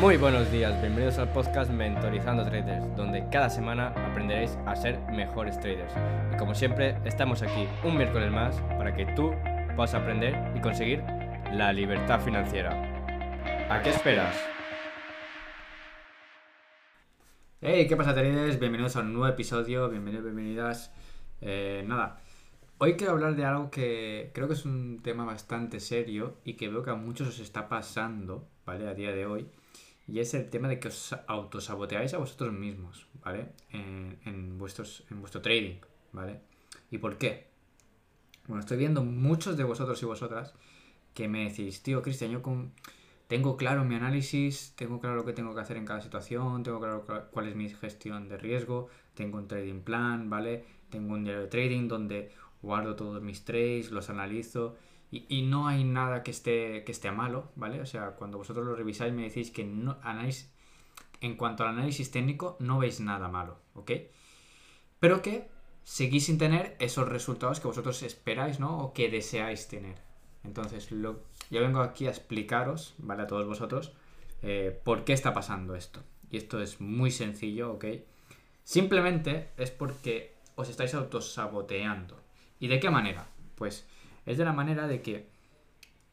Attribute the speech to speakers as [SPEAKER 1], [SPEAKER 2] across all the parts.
[SPEAKER 1] Muy buenos días, bienvenidos al podcast Mentorizando Traders, donde cada semana aprenderéis a ser mejores traders. Y como siempre, estamos aquí un miércoles más para que tú puedas aprender y conseguir la libertad financiera. ¿A qué esperas?
[SPEAKER 2] Hey, ¿qué pasa traders? Bienvenidos a un nuevo episodio, bienvenidos, bienvenidas. Eh, nada, hoy quiero hablar de algo que creo que es un tema bastante serio y que veo que a muchos os está pasando, ¿vale? A día de hoy. Y es el tema de que os autosaboteáis a vosotros mismos, ¿vale? En, vuestros, en vuestro trading, ¿vale? ¿Y por qué? Bueno, estoy viendo muchos de vosotros y vosotras que me decís, tío, Cristian, yo tengo claro mi análisis, tengo claro lo que tengo que hacer en cada situación, tengo claro cuál es mi gestión de riesgo, tengo un trading plan, ¿vale? Tengo un diario de trading donde guardo todos mis trades, los analizo y, no hay nada que esté, que esté malo, ¿vale? O sea, cuando vosotros lo revisáis me decís que no, análisis, en cuanto al análisis técnico no veis nada malo, ¿ok? Pero que seguís sin tener esos resultados que vosotros esperáis, ¿no? O que deseáis tener. Entonces, lo, yo vengo aquí a explicaros, ¿vale? A todos vosotros, eh, por qué está pasando esto. Y esto es muy sencillo, ¿ok? Simplemente es porque os estáis autosaboteando. ¿Y de qué manera? Pues es de la manera de que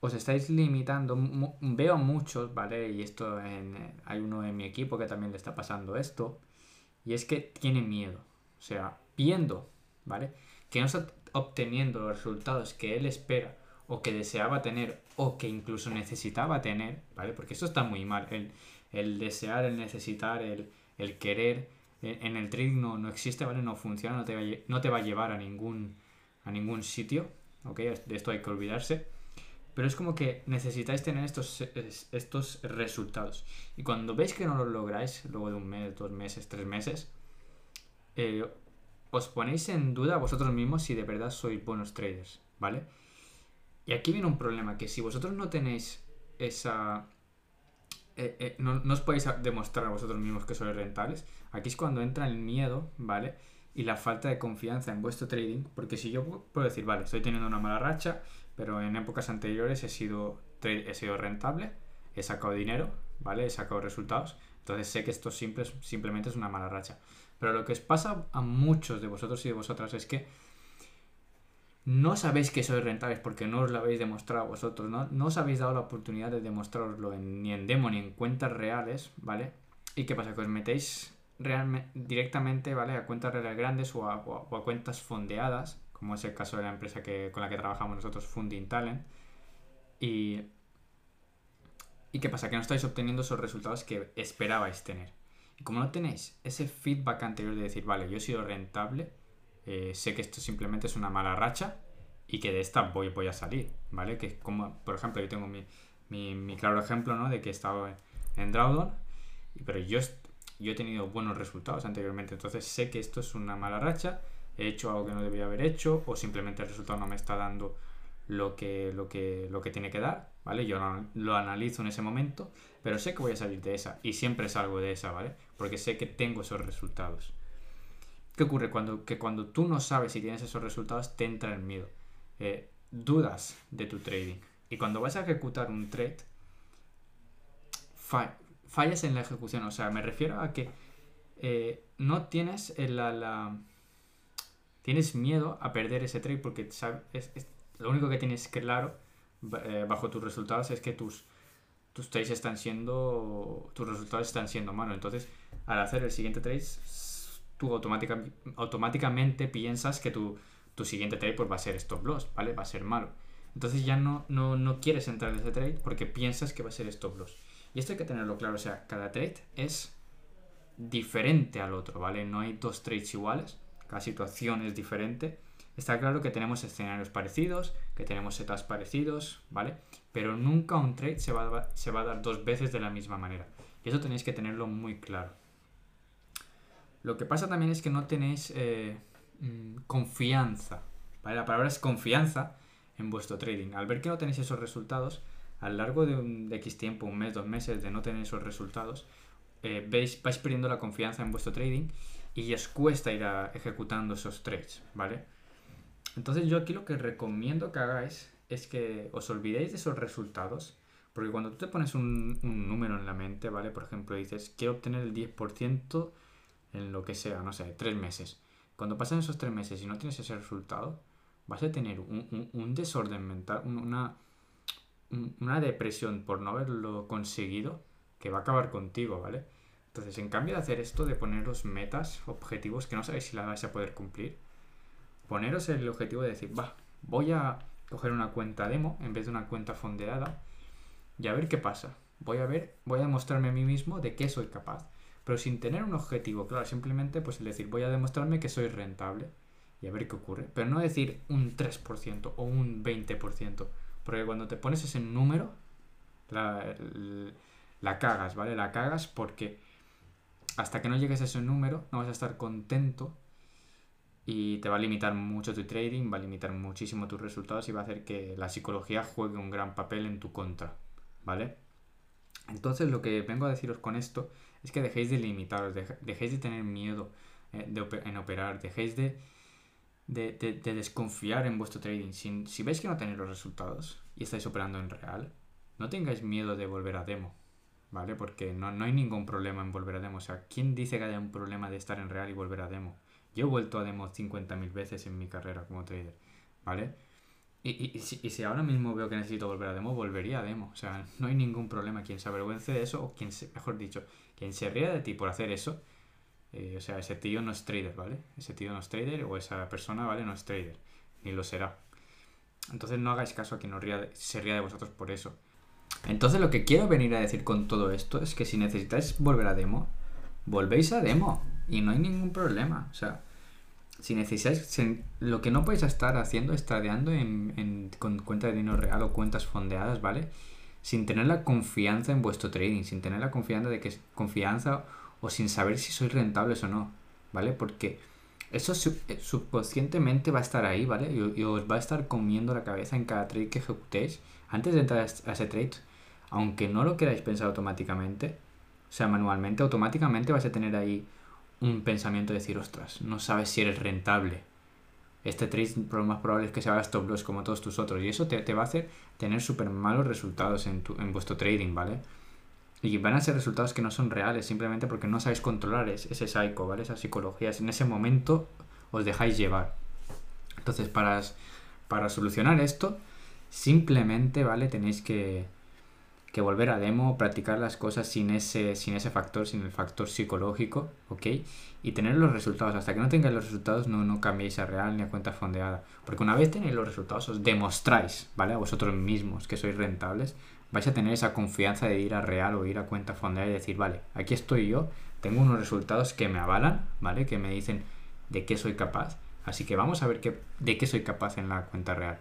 [SPEAKER 2] os estáis limitando. Veo muchos, ¿vale? Y esto en, hay uno en mi equipo que también le está pasando esto. Y es que tiene miedo. O sea, viendo, ¿vale? Que no está obteniendo los resultados que él espera o que deseaba tener o que incluso necesitaba tener, ¿vale? Porque eso está muy mal. El, el desear, el necesitar, el, el querer en el trading no, no, existe, ¿vale? No funciona, no te, va, no te va a llevar a ningún, a ningún sitio, ¿ok? De esto hay que olvidarse. Pero es como que necesitáis tener estos, estos resultados. Y cuando veis que no lo lográis, luego de un mes, dos meses, tres meses, eh, os ponéis en duda vosotros mismos si de verdad sois buenos traders, ¿vale? Y aquí viene un problema, que si vosotros no tenéis esa... Eh, eh, no, no, os podéis demostrar a vosotros mismos que sois rentables, aquí es cuando entra el miedo, ¿vale? Y la falta de confianza en vuestro trading, porque si yo puedo decir, vale, estoy teniendo una mala racha, pero en épocas anteriores he sido, he sido rentable, he sacado dinero, ¿vale? He sacado resultados, entonces sé que esto simple, simplemente es una mala racha. Pero lo que os pasa a muchos de vosotros y de vosotras es que no sabéis que sois rentables porque no os lo habéis demostrado vosotros, ¿no? No os habéis dado la oportunidad de demostraroslo ni en demo ni en cuentas reales, ¿vale? ¿Y qué pasa? Que os metéis realmente, directamente ¿vale? a cuentas reales grandes o a, cuentas fondeadas, como es el caso de la empresa que, con la que trabajamos nosotros, Funding Talent. Y, ¿Y qué pasa? Que no estáis obteniendo esos resultados que esperabais tener. Y como no tenéis ese feedback anterior de decir, vale, yo he sido rentable, eh, sé que esto simplemente es una mala racha y que de esta voy, a salir, ¿vale? Que como, por ejemplo, yo tengo mi, mi, claro ejemplo, ¿no? De que he estado en, en Drawdown, pero yo yo he tenido buenos resultados anteriormente, entonces sé que esto es una mala racha, he hecho algo que no debía haber hecho o simplemente el resultado no me está dando lo que, lo que, lo que tiene que dar, ¿vale? Yo lo analizo en ese momento, pero sé que voy a salir de esa y siempre salgo de esa, ¿vale? Porque sé que tengo esos resultados. ¿Qué ocurre? Cuando, que cuando tú no sabes si tienes esos resultados, te entra el miedo. Eh, dudas de tu trading. Y cuando vas a ejecutar un trade, fallas en la ejecución. O sea, me refiero a que eh, no tienes la, Tienes miedo a perder ese trade porque sabes, lo único que tienes claro eh, bajo tus resultados es que tus, tus trades están siendo... Tus resultados están siendo malos. Entonces, al hacer el siguiente trade, tú automáticamente piensas que tu, tu siguiente trade pues, va a ser stop loss, ¿vale? Va a ser malo. Entonces ya no, no, no quieres entrar en ese trade porque piensas que va a ser stop loss. Y esto hay que tenerlo claro, o sea, cada trade es diferente al otro, ¿vale? No hay dos trades iguales, cada situación es diferente. Está claro que tenemos escenarios parecidos, que tenemos setas parecidos, ¿vale? Pero nunca un trade se va, a, se va a dar dos veces de la misma manera. Y eso tenéis que tenerlo muy claro. Lo que pasa también es que no tenéis eh, mm, confianza, ¿vale? La palabra es confianza en vuestro trading. Al ver que no tenéis esos resultados, a lo largo de, un, X tiempo, un mes, dos meses, de no tener esos resultados, eh, veis, vais perdiendo la confianza en vuestro trading y os cuesta ir ejecutando esos trades, ¿vale? Entonces yo aquí lo que recomiendo que hagáis es que os olvidéis de esos resultados, Porque cuando tú te pones un, número en la mente, ¿vale? Por ejemplo, dices, quiero obtener el 10% en lo que sea, no sé, tres meses. Cuando pasan esos tres meses y no tienes ese resultado, vas a tener un desorden mental, una, una depresión por no haberlo conseguido que va a acabar contigo, ¿vale? Entonces, en cambio de hacer esto, de poneros metas, objetivos que no sabéis si las vais a poder cumplir, poneros el objetivo de decir, va, voy a coger una cuenta demo en vez de una cuenta fondeada y a ver qué pasa. Voy a ver, voy a demostrarme a mí mismo de qué soy capaz. Pero sin tener un objetivo, claro, simplemente pues el decir, voy a demostrarme que soy rentable y a ver qué ocurre. Pero no decir un 3% o un 20%, porque cuando te pones ese número, la, cagas, ¿vale? La cagas porque hasta que no llegues a ese número no vas a estar contento y te va a limitar mucho tu trading, va a limitar muchísimo tus resultados y va a hacer que la psicología juegue un gran papel en tu contra, ¿vale? Entonces lo que vengo a deciros con esto es que dejéis de limitaros, dejéis de tener miedo eh, en operar, dejéis de, de, desconfiar en vuestro trading. Si, si veis que no tenéis los resultados y estáis operando en real, no tengáis miedo de volver a demo. ¿vale? Porque no, hay ningún problema en volver a demo. O sea, ¿quién dice que haya un problema de estar en real y volver a demo? Yo he vuelto a demo 50.000 veces en mi carrera como trader, ¿vale? Y, y, si, ahora mismo veo que necesito volver a demo, volvería a demo. O sea, no hay ningún problema. Quien se avergüence de eso, o quien se, mejor dicho, quien se ría de ti por hacer eso, eh, o sea, ese tío no es trader, ¿vale? Ese tío no es trader o esa persona, ¿vale? No es trader. Ni lo será. Entonces no hagáis caso a quien se ría de vosotros por eso. Entonces lo que quiero venir a decir con todo esto es que si necesitáis volver a demo, volvéis a demo y no hay ningún problema. O sea, si necesitáis, lo que no podéis estar haciendo es tradeando en, con cuenta de dinero real o cuentas fondeadas, ¿vale? Sin tener la confianza en vuestro trading, sin tener la confianza de que confianza o sin saber si sois rentables o no, ¿vale? Porque eso eh, subconscientemente va a estar ahí, ¿vale? Y, os va a estar comiendo la cabeza en cada trade que ejecutéis. Antes de entrar a ese trade, aunque no lo queráis pensar automáticamente, o sea, manualmente, automáticamente vais a tener ahí un pensamiento de decir, ostras, no sabes si eres rentable. Este trade lo más probable es que se haga stop loss como todos tus otros. Y eso te, va a hacer tener súper malos resultados en, tu, en vuestro trading, ¿vale? Y van a ser resultados que no son reales, simplemente porque no sabéis controlar ese psycho, ¿vale? Esa psicología. En ese momento os dejáis llevar. Entonces, para, para solucionar esto, simplemente, ¿vale? Tenéis que, que volver a demo, practicar las cosas sin ese, sin ese factor, sin el factor psicológico, ¿ok? Y tener los resultados. Hasta que no tengáis los resultados, no, no cambiéis a real ni a cuenta fondeada. Porque una vez tenéis los resultados, os demostráis, ¿vale? A vosotros mismos que sois rentables, vais a tener esa confianza de ir a real o ir a cuenta fondeada y decir, vale, aquí estoy yo, tengo unos resultados que me avalan, ¿vale? Que me dicen de qué soy capaz. Así que vamos a ver qué, de qué soy capaz en la cuenta real.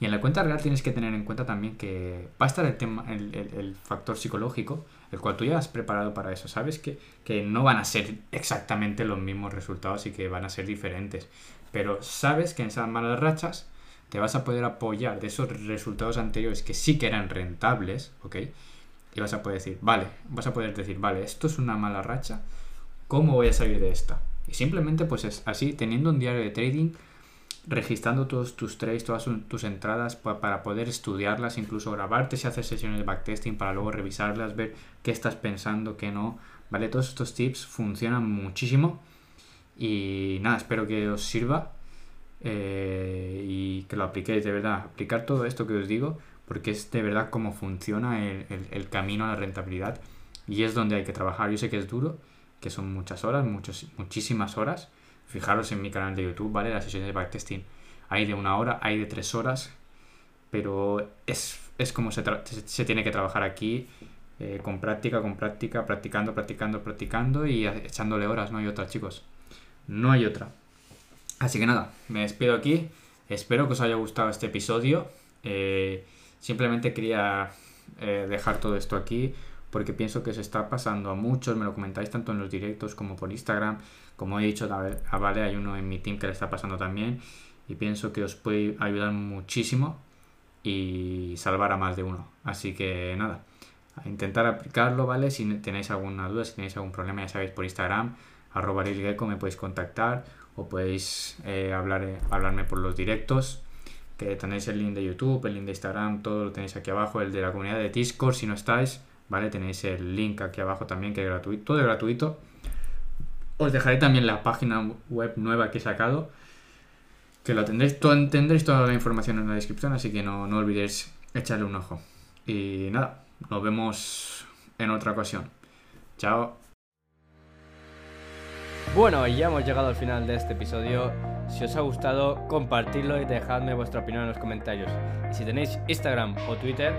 [SPEAKER 2] Y en la cuenta real tienes que tener en cuenta también que va a estar el, tema, el, factor psicológico, el cual tú ya has preparado para eso. Sabes que, que, no van a ser exactamente los mismos resultados y que van a ser diferentes. Pero sabes que en esas malas rachas te vas a poder apoyar de esos resultados anteriores que sí que eran rentables, ¿ok? Y vas a poder decir, vale, vas a poder decir, vale, esto es una mala racha, ¿cómo voy a salir de esta? Y simplemente pues es así, teniendo un diario de trading, registrando todos tus trades, todas tus entradas para poder estudiarlas, incluso grabarte si haces sesiones de backtesting para luego revisarlas, ver qué estás pensando, qué no, ¿vale? Todos estos tips funcionan muchísimo y nada, espero que os sirva eh, y que lo apliquéis de verdad, aplicar todo esto que os digo porque es de verdad cómo funciona el, el camino a la rentabilidad y es donde hay que trabajar. Yo sé que es duro, que son muchas horas, muchos, muchísimas horas, Fijaros en mi canal de YouTube, ¿vale? Las sesiones de backtesting hay de una hora, hay de tres horas, pero es, como se, se, tiene que trabajar aquí, eh, con práctica, con práctica, practicando, practicando, practicando y echándole horas, no hay otra, chicos. No hay otra. Así que nada, me despido aquí. Espero que os haya gustado este episodio. Eh, simplemente quería eh, dejar todo esto aquí porque pienso que se está pasando a muchos, me lo comentáis tanto en los directos como por Instagram, como he dicho, a Vale hay uno en mi team que le está pasando también y pienso que os puede ayudar muchísimo y salvar a más de uno. Así que nada, a intentar aplicarlo, ¿vale? Si tenéis alguna duda, si tenéis algún problema, ya sabéis, por Instagram, arroba me podéis contactar o podéis eh, hablar, eh, hablarme por los directos. que tenéis el link de YouTube, el link de Instagram, todo lo tenéis aquí abajo, el de la comunidad de Discord si no estáis, ¿vale? Tenéis el link aquí abajo también que es gratuito, todo es gratuito. Os dejaré también la página web nueva que he sacado, que lo tendréis, todo, tendréis toda la información en la descripción, así que no, no olvidéis echarle un ojo. Y nada, nos vemos en otra ocasión. Chao.
[SPEAKER 1] Bueno, ya hemos llegado al final de este episodio. Si os ha gustado, compartidlo y dejadme vuestra opinión en los comentarios. Si tenéis Instagram o Twitter,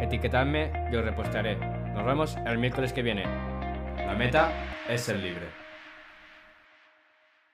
[SPEAKER 1] etiquetadme y os repostaré. Nos vemos el miércoles que viene. La meta es ser libre.